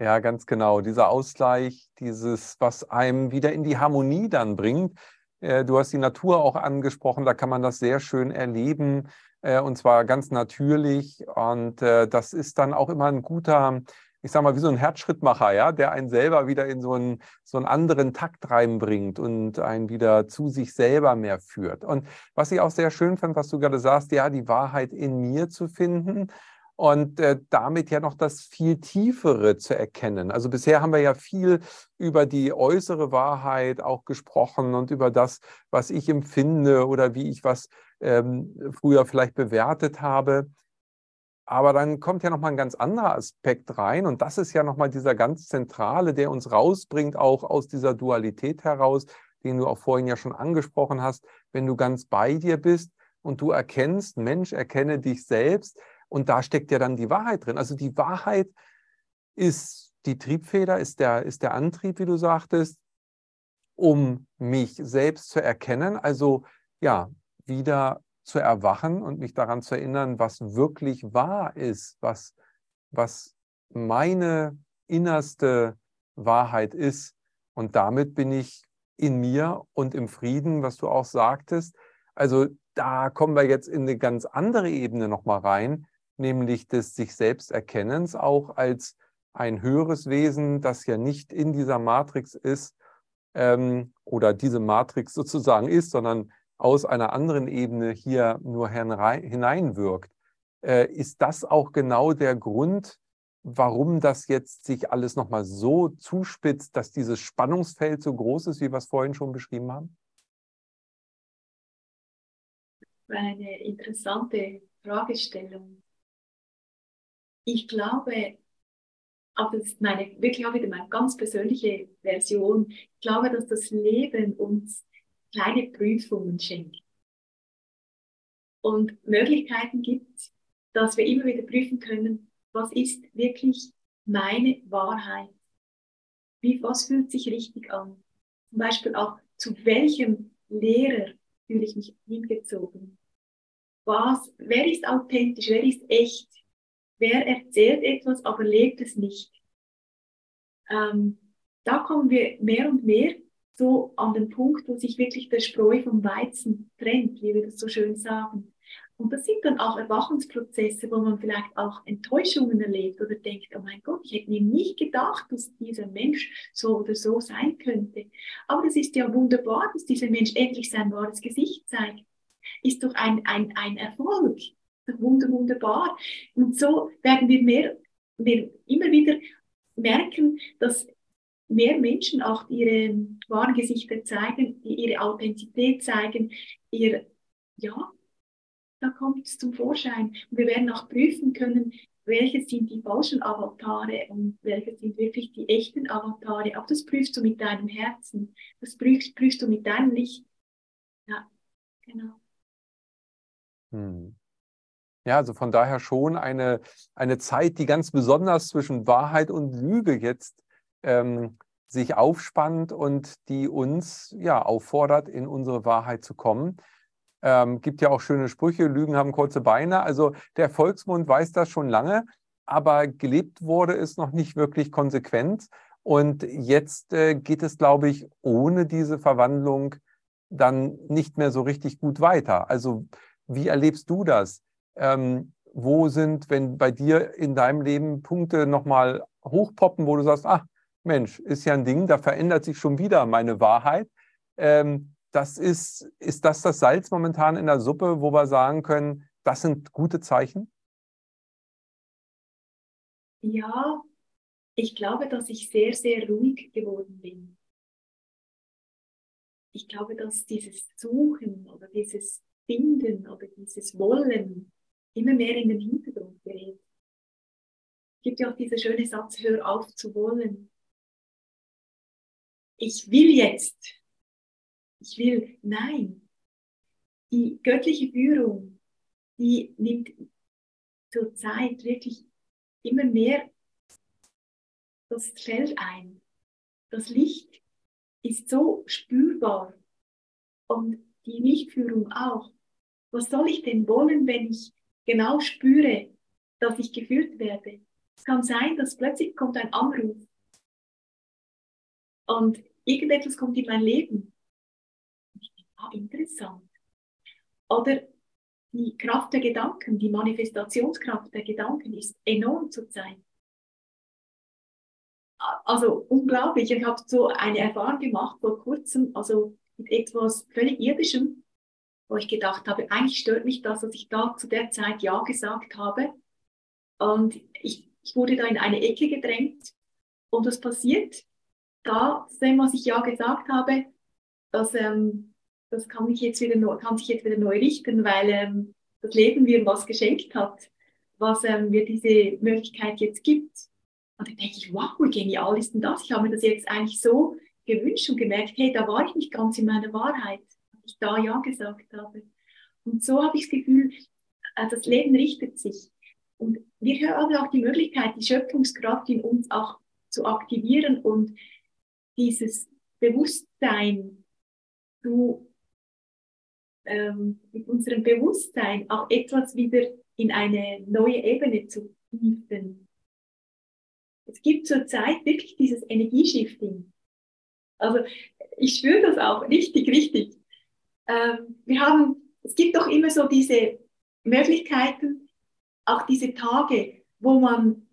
Ja, ganz genau. Dieser Ausgleich, dieses, was einem wieder in die Harmonie dann bringt. Äh, du hast die Natur auch angesprochen, da kann man das sehr schön erleben äh, und zwar ganz natürlich. Und äh, das ist dann auch immer ein guter, ich sag mal, wie so ein Herzschrittmacher, ja, der einen selber wieder in so einen, so einen anderen Takt reinbringt und einen wieder zu sich selber mehr führt. Und was ich auch sehr schön fand, was du gerade sagst, ja, die Wahrheit in mir zu finden und äh, damit ja noch das viel Tiefere zu erkennen. Also bisher haben wir ja viel über die äußere Wahrheit auch gesprochen und über das, was ich empfinde oder wie ich was ähm, früher vielleicht bewertet habe. Aber dann kommt ja nochmal ein ganz anderer Aspekt rein und das ist ja nochmal dieser ganz zentrale, der uns rausbringt, auch aus dieser Dualität heraus, den du auch vorhin ja schon angesprochen hast, wenn du ganz bei dir bist und du erkennst, Mensch, erkenne dich selbst und da steckt ja dann die Wahrheit drin. Also die Wahrheit ist die Triebfeder, ist der, ist der Antrieb, wie du sagtest, um mich selbst zu erkennen, also ja, wieder zu erwachen und mich daran zu erinnern, was wirklich wahr ist, was, was meine innerste Wahrheit ist. Und damit bin ich in mir und im Frieden, was du auch sagtest. Also da kommen wir jetzt in eine ganz andere Ebene nochmal rein, nämlich des sich selbst Erkennens auch als ein höheres Wesen, das ja nicht in dieser Matrix ist ähm, oder diese Matrix (laughs) sozusagen ist, sondern aus einer anderen Ebene hier nur hineinwirkt. Äh, ist das auch genau der Grund, warum das jetzt sich alles nochmal so zuspitzt, dass dieses Spannungsfeld so groß ist, wie wir es vorhin schon beschrieben haben? Eine interessante Fragestellung. Ich glaube, aber das ist meine, wirklich auch wieder meine ganz persönliche Version. Ich glaube, dass das Leben uns kleine Prüfungen schenkt und Möglichkeiten gibt, dass wir immer wieder prüfen können, was ist wirklich meine Wahrheit? Wie, was fühlt sich richtig an? Zum Beispiel auch, zu welchem Lehrer fühle ich mich hingezogen? Was, wer ist authentisch? Wer ist echt? Wer erzählt etwas, aber lebt es nicht? Ähm, da kommen wir mehr und mehr so an den Punkt, wo sich wirklich der Spreu vom Weizen trennt, wie wir das so schön sagen. Und das sind dann auch Erwachungsprozesse, wo man vielleicht auch Enttäuschungen erlebt oder denkt, oh mein Gott, ich hätte mir nicht gedacht, dass dieser Mensch so oder so sein könnte. Aber das ist ja wunderbar, dass dieser Mensch endlich sein wahres Gesicht zeigt. Ist doch ein, ein, ein Erfolg. Wunder, wunderbar. Und so werden wir mehr, wir immer wieder merken, dass mehr Menschen auch ihre wahren Gesichter zeigen, ihre Authentizität zeigen, ihr, ja, da kommt es zum Vorschein. Und wir werden auch prüfen können, welche sind die falschen Avatare und welche sind wirklich die echten Avatare. Auch das prüfst du mit deinem Herzen. Das prüfst, prüfst du mit deinem Licht. Ja, genau. Hm. Ja, also von daher schon eine, eine Zeit, die ganz besonders zwischen Wahrheit und Lüge jetzt ähm, sich aufspannt und die uns ja auffordert, in unsere Wahrheit zu kommen. Ähm, gibt ja auch schöne Sprüche, Lügen haben kurze Beine. Also der Volksmund weiß das schon lange, aber gelebt wurde es noch nicht wirklich konsequent. Und jetzt äh, geht es, glaube ich, ohne diese Verwandlung dann nicht mehr so richtig gut weiter. Also wie erlebst du das? Ähm, wo sind, wenn bei dir in deinem Leben Punkte nochmal hochpoppen, wo du sagst, ach Mensch, ist ja ein Ding, da verändert sich schon wieder meine Wahrheit. Ähm, das ist, ist das das Salz momentan in der Suppe, wo wir sagen können, das sind gute Zeichen? Ja, ich glaube, dass ich sehr, sehr ruhig geworden bin. Ich glaube, dass dieses Suchen oder dieses Finden oder dieses Wollen immer mehr in den Hintergrund gerät. Es gibt ja auch diesen schönen Satz, hör auf zu wollen. Ich will jetzt. Ich will, nein. Die göttliche Führung, die nimmt zurzeit wirklich immer mehr das Feld ein. Das Licht ist so spürbar und die Lichtführung auch. Was soll ich denn wollen, wenn ich genau spüre, dass ich geführt werde? Es kann sein, dass plötzlich kommt ein Anruf und irgendetwas kommt in mein Leben. Ah, interessant. Oder die Kraft der Gedanken, die Manifestationskraft der Gedanken ist enorm zurzeit. Also unglaublich. Ich habe so eine Erfahrung gemacht vor kurzem, also mit etwas völlig Irdischem, wo ich gedacht habe, eigentlich stört mich das, dass ich da zu der Zeit Ja gesagt habe. Und ich, ich wurde da in eine Ecke gedrängt. Und was passiert? Da, dem, was ich Ja gesagt habe, das ähm, das kann, mich jetzt wieder, kann sich jetzt wieder neu richten, weil ähm, das Leben mir was geschenkt hat, was ähm, mir diese Möglichkeit jetzt gibt. Und dann denke ich, wow, genial ist denn das? Ich habe mir das jetzt eigentlich so gewünscht und gemerkt, hey, da war ich nicht ganz in meiner Wahrheit, ich da Ja gesagt habe. Und so habe ich das Gefühl, äh, das Leben richtet sich. Und wir haben auch die Möglichkeit, die Schöpfungskraft in uns auch zu aktivieren und dieses Bewusstsein zu ähm, mit unserem Bewusstsein auch etwas wieder in eine neue Ebene zu hieven. Es gibt zurzeit wirklich dieses Energieshifting. Also ich spüre das auch richtig, richtig. Ähm, wir haben, es gibt doch immer so diese Möglichkeiten, auch diese Tage, wo man,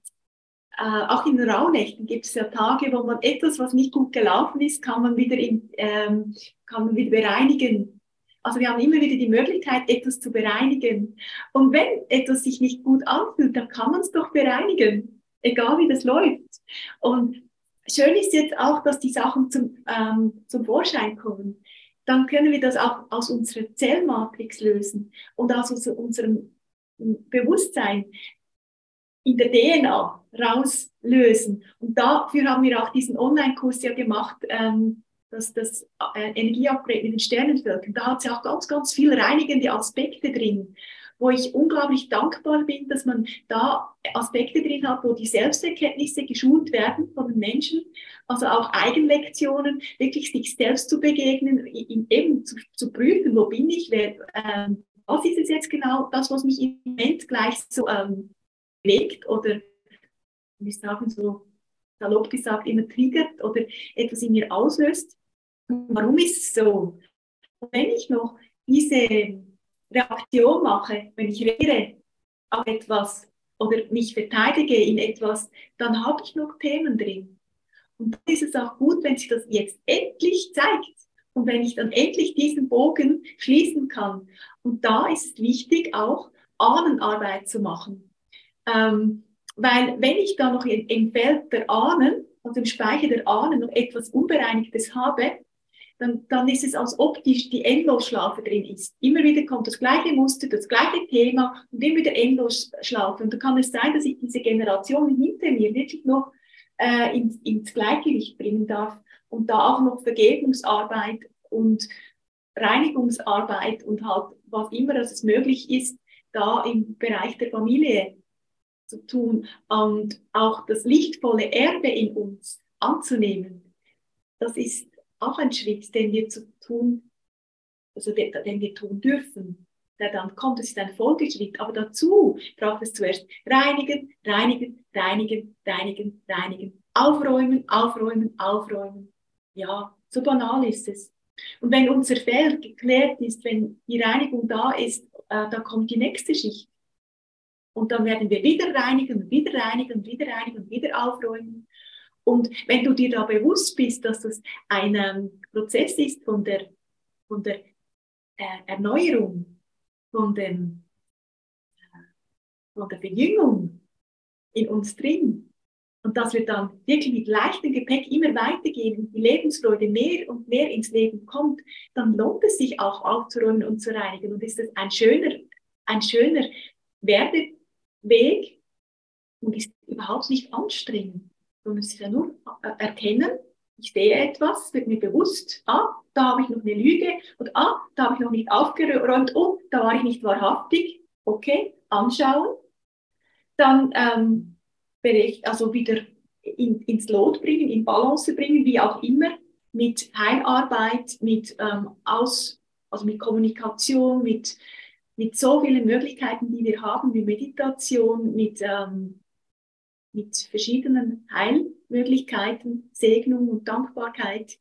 äh, auch in Rauhnächten gibt es ja Tage, wo man etwas, was nicht gut gelaufen ist, kann man wieder, in, ähm, kann man wieder bereinigen also wir haben immer wieder die Möglichkeit, etwas zu bereinigen. Und wenn etwas sich nicht gut anfühlt, dann kann man es doch bereinigen, egal wie das läuft. Und schön ist jetzt auch, dass die Sachen zum, ähm, zum Vorschein kommen. Dann können wir das auch aus unserer Zellmatrix lösen und aus unserem Bewusstsein in der DNA rauslösen. Und dafür haben wir auch diesen Online-Kurs ja gemacht, ähm, das, das äh, Energieupgrade mit den Sternenvölkern, da hat es ja auch ganz, ganz viel reinigende Aspekte drin, wo ich unglaublich dankbar bin, dass man da Aspekte drin hat, wo die Selbsterkenntnisse geschult werden von den Menschen, also auch Eigenlektionen, wirklich sich selbst zu begegnen, eben zu, zu prüfen, wo bin ich, wer, ähm, was ist es jetzt genau, das, was mich im Moment gleich so ähm, bewegt oder, wie sagen, so salopp gesagt, immer triggert oder etwas in mir auslöst. Warum ist es so? Und wenn ich noch diese Reaktion mache, wenn ich rede auf etwas oder mich verteidige in etwas, dann habe ich noch Themen drin. Und dann ist es auch gut, wenn sich das jetzt endlich zeigt und wenn ich dann endlich diesen Bogen schließen kann. Und da ist es wichtig, auch Ahnenarbeit zu machen. Ähm, weil wenn ich da noch im Feld der Ahnen, also im Speicher der Ahnen, noch etwas Unbereinigtes habe, dann, dann ist es, als ob die, die Endlosschlafe drin ist. Immer wieder kommt das gleiche Muster, das gleiche Thema und immer wieder Endlosschlafe. Und da kann es sein, dass ich diese Generation hinter mir wirklich noch äh, ins, ins Gleichgewicht bringen darf und da auch noch Vergebungsarbeit und Reinigungsarbeit und halt was immer, es möglich ist, da im Bereich der Familie zu tun und auch das lichtvolle Erbe in uns anzunehmen. Das ist auch ein Schritt, den wir zu tun, also den, den wir tun dürfen, der dann kommt. Das ist ein Folgeschritt. Aber dazu braucht es zuerst reinigen, reinigen, reinigen, reinigen, reinigen, aufräumen, aufräumen, aufräumen. Ja, so banal ist es. Und wenn unser Feld geklärt ist, wenn die Reinigung da ist, äh, dann kommt die nächste Schicht. Und dann werden wir wieder reinigen wieder reinigen wieder reinigen wieder aufräumen. Und wenn du dir da bewusst bist, dass das ein ähm, Prozess ist von der, von der äh, Erneuerung, von, dem, äh, von der Verjüngung in uns drin, und dass wir dann wirklich mit leichtem Gepäck immer weitergehen die Lebensfreude mehr und mehr ins Leben kommt, dann lohnt es sich auch aufzuräumen und zu reinigen. Und ist das ein schöner, ein schöner Werdeweg und ist überhaupt nicht anstrengend. Sondern es ist ja nur äh, erkennen, ich sehe etwas, wird mir bewusst, ah, da habe ich noch eine Lüge und ah, da habe ich noch nicht aufgeräumt, oh, da war ich nicht wahrhaftig. Okay, anschauen. Dann ähm, also wieder in, ins Lot bringen, in Balance bringen, wie auch immer, mit Heilarbeit, mit ähm, Aus, also mit Kommunikation, mit, mit so vielen Möglichkeiten, die wir haben, wie Meditation, mit, ähm, mit verschiedenen Heilmöglichkeiten, Segnung und Dankbarkeit.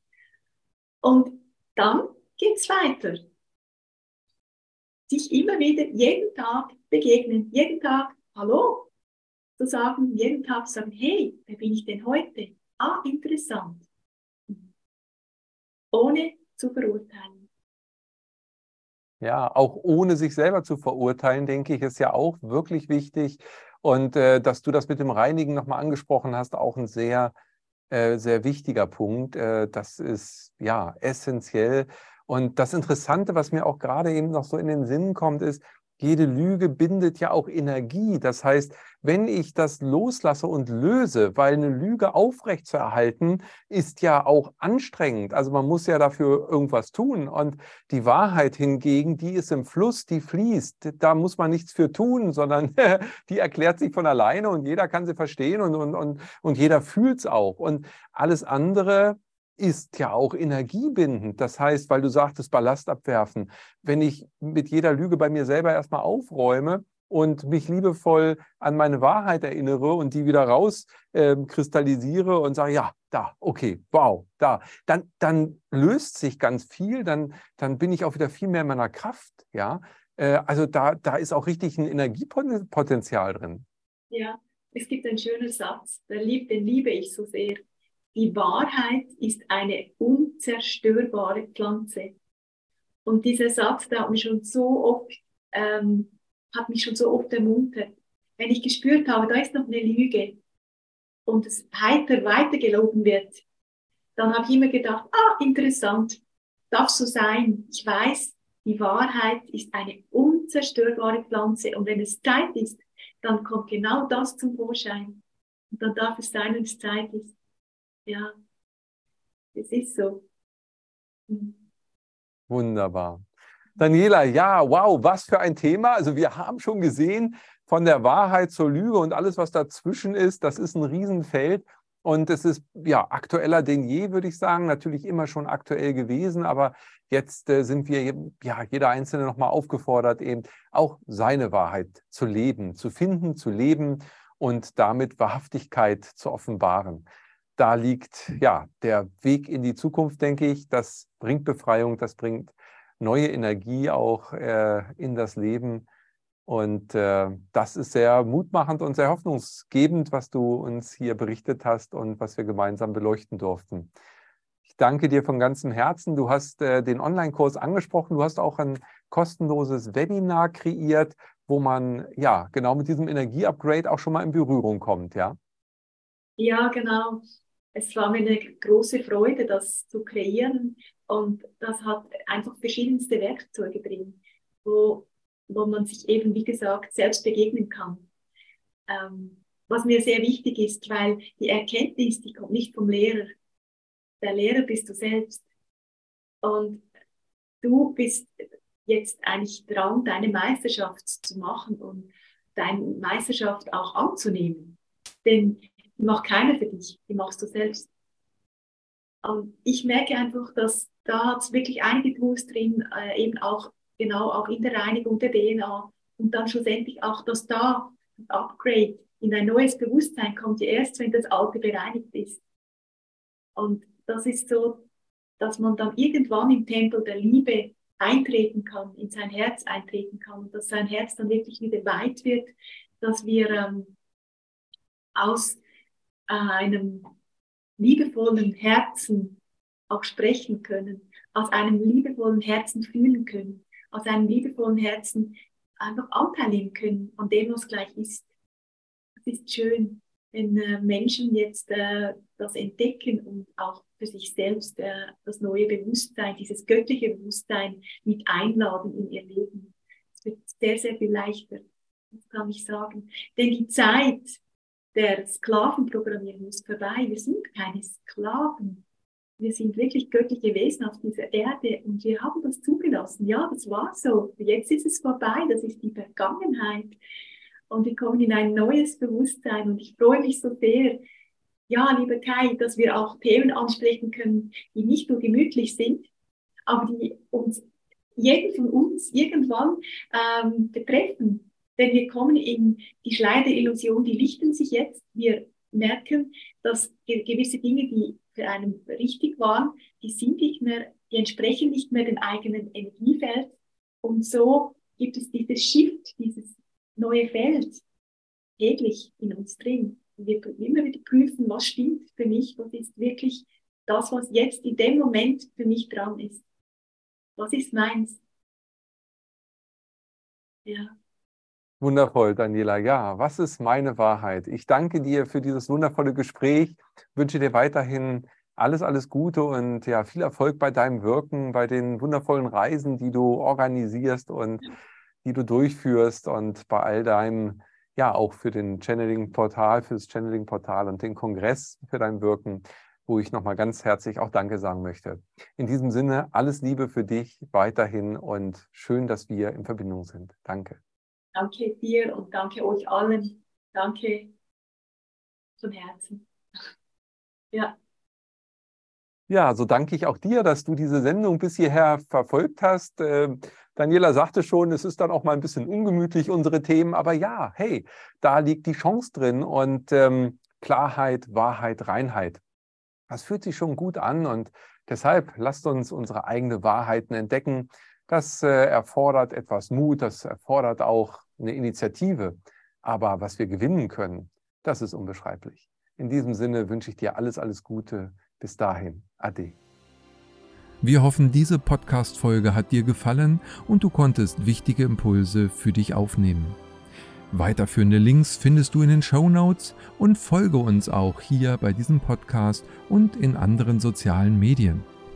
Und dann geht es weiter. Sich immer wieder jeden Tag begegnen, jeden Tag, hallo, zu sagen, jeden Tag sagen, hey, wer bin ich denn heute? Ah, interessant. Ohne zu verurteilen. Ja, auch ohne sich selber zu verurteilen, denke ich, ist ja auch wirklich wichtig. Und äh, dass du das mit dem Reinigen nochmal angesprochen hast, auch ein sehr, äh, sehr wichtiger Punkt. Äh, das ist ja essentiell. Und das Interessante, was mir auch gerade eben noch so in den Sinn kommt, ist, jede Lüge bindet ja auch Energie. Das heißt, wenn ich das loslasse und löse, weil eine Lüge aufrechtzuerhalten, ist ja auch anstrengend. Also man muss ja dafür irgendwas tun. Und die Wahrheit hingegen, die ist im Fluss, die fließt. Da muss man nichts für tun, sondern (laughs) die erklärt sich von alleine und jeder kann sie verstehen und, und, und, und jeder fühlt es auch. Und alles andere ist ja auch energiebindend. Das heißt, weil du sagtest, Ballast abwerfen. Wenn ich mit jeder Lüge bei mir selber erstmal aufräume und mich liebevoll an meine Wahrheit erinnere und die wieder rauskristallisiere ähm, äh, und sage, ja, da, okay, wow, da, dann, dann löst sich ganz viel, dann, dann bin ich auch wieder viel mehr in meiner Kraft. Ja, äh, also da, da ist auch richtig ein Energiepotenzial drin. Ja, es gibt einen schönen Satz, den liebe ich so sehr die Wahrheit ist eine unzerstörbare Pflanze. Und dieser Satz, der hat mich schon so oft, ähm, hat mich schon so oft ermuntert. Wenn ich gespürt habe, da ist noch eine Lüge und es heiter weitergelogen wird, dann habe ich immer gedacht, ah, interessant, darf so sein. Ich weiß, die Wahrheit ist eine unzerstörbare Pflanze und wenn es Zeit ist, dann kommt genau das zum Vorschein. Und dann darf es sein, wenn es Zeit ist. Ja, es ist so. Mhm. Wunderbar. Daniela, ja, wow, was für ein Thema. Also wir haben schon gesehen, von der Wahrheit zur Lüge und alles, was dazwischen ist, das ist ein Riesenfeld. Und es ist ja aktueller denn je, würde ich sagen. Natürlich immer schon aktuell gewesen, aber jetzt äh, sind wir ja jeder Einzelne nochmal aufgefordert, eben auch seine Wahrheit zu leben, zu finden, zu leben und damit Wahrhaftigkeit zu offenbaren da liegt ja der Weg in die Zukunft, denke ich. Das bringt Befreiung, das bringt neue Energie auch äh, in das Leben. Und äh, das ist sehr mutmachend und sehr hoffnungsgebend, was du uns hier berichtet hast und was wir gemeinsam beleuchten durften. Ich danke dir von ganzem Herzen. Du hast äh, den Online-Kurs angesprochen. Du hast auch ein kostenloses Webinar kreiert, wo man ja genau mit diesem Energie-Upgrade auch schon mal in Berührung kommt, ja? Ja, genau es war mir eine große Freude, das zu kreieren. Und das hat einfach verschiedenste Werkzeuge drin, wo, wo man sich eben, wie gesagt, selbst begegnen kann. Ähm, was mir sehr wichtig ist, weil die Erkenntnis, die kommt nicht vom Lehrer. Der Lehrer bist du selbst. Und du bist jetzt eigentlich dran, deine Meisterschaft zu machen und deine Meisterschaft auch anzunehmen. Denn die macht keiner für dich, die machst du selbst. Und ich merke einfach, dass da hat es wirklich einige Tools drin, äh, eben auch genau auch in der Reinigung der DNA und dann schlussendlich auch, dass da das Upgrade in ein neues Bewusstsein kommt, erst wenn das Alte bereinigt ist. Und das ist so, dass man dann irgendwann im Tempel der Liebe eintreten kann, in sein Herz eintreten kann, dass sein Herz dann wirklich wieder weit wird, dass wir ähm, aus einem liebevollen Herzen auch sprechen können, aus einem liebevollen Herzen fühlen können, aus einem liebevollen Herzen einfach Anteil nehmen können an dem, was gleich ist. Es ist schön, wenn äh, Menschen jetzt äh, das entdecken und auch für sich selbst äh, das neue Bewusstsein, dieses göttliche Bewusstsein mit einladen in ihr Leben. Es wird sehr, sehr viel leichter, das kann ich sagen. Denn die Zeit der Sklavenprogrammierung ist vorbei. Wir sind keine Sklaven. Wir sind wirklich göttliche Wesen auf dieser Erde und wir haben das zugelassen. Ja, das war so. Jetzt ist es vorbei. Das ist die Vergangenheit. Und wir kommen in ein neues Bewusstsein und ich freue mich so sehr, ja, lieber Kai, dass wir auch Themen ansprechen können, die nicht nur gemütlich sind, aber die uns, jeden von uns irgendwann ähm, betreffen. Denn wir kommen in die Schleier der Illusion, die lichten sich jetzt. Wir merken, dass gewisse Dinge, die für einen richtig waren, die sind nicht mehr, die entsprechen nicht mehr dem eigenen Energiefeld. Und so gibt es dieses Shift, dieses neue Feld täglich in uns drin. Und wir immer wieder prüfen, was stimmt für mich, was ist wirklich das, was jetzt in dem Moment für mich dran ist. Was ist meins? Ja. Wundervoll, Daniela. Ja, was ist meine Wahrheit? Ich danke dir für dieses wundervolle Gespräch, wünsche dir weiterhin alles, alles Gute und ja, viel Erfolg bei deinem Wirken, bei den wundervollen Reisen, die du organisierst und die du durchführst und bei all deinem, ja, auch für den Channeling-Portal, für das Channeling-Portal und den Kongress für dein Wirken, wo ich nochmal ganz herzlich auch Danke sagen möchte. In diesem Sinne, alles Liebe für dich weiterhin und schön, dass wir in Verbindung sind. Danke. Danke dir und danke euch allen. Danke von Herzen. Ja. Ja, so danke ich auch dir, dass du diese Sendung bis hierher verfolgt hast. Ähm, Daniela sagte schon, es ist dann auch mal ein bisschen ungemütlich, unsere Themen, aber ja, hey, da liegt die Chance drin und ähm, Klarheit, Wahrheit, Reinheit. Das fühlt sich schon gut an und deshalb lasst uns unsere eigenen Wahrheiten entdecken. Das äh, erfordert etwas Mut, das erfordert auch eine Initiative. Aber was wir gewinnen können, das ist unbeschreiblich. In diesem Sinne wünsche ich dir alles, alles Gute. Bis dahin, Ade. Wir hoffen, diese Podcast-Folge hat dir gefallen und du konntest wichtige Impulse für dich aufnehmen. Weiterführende Links findest du in den Show Notes und folge uns auch hier bei diesem Podcast und in anderen sozialen Medien.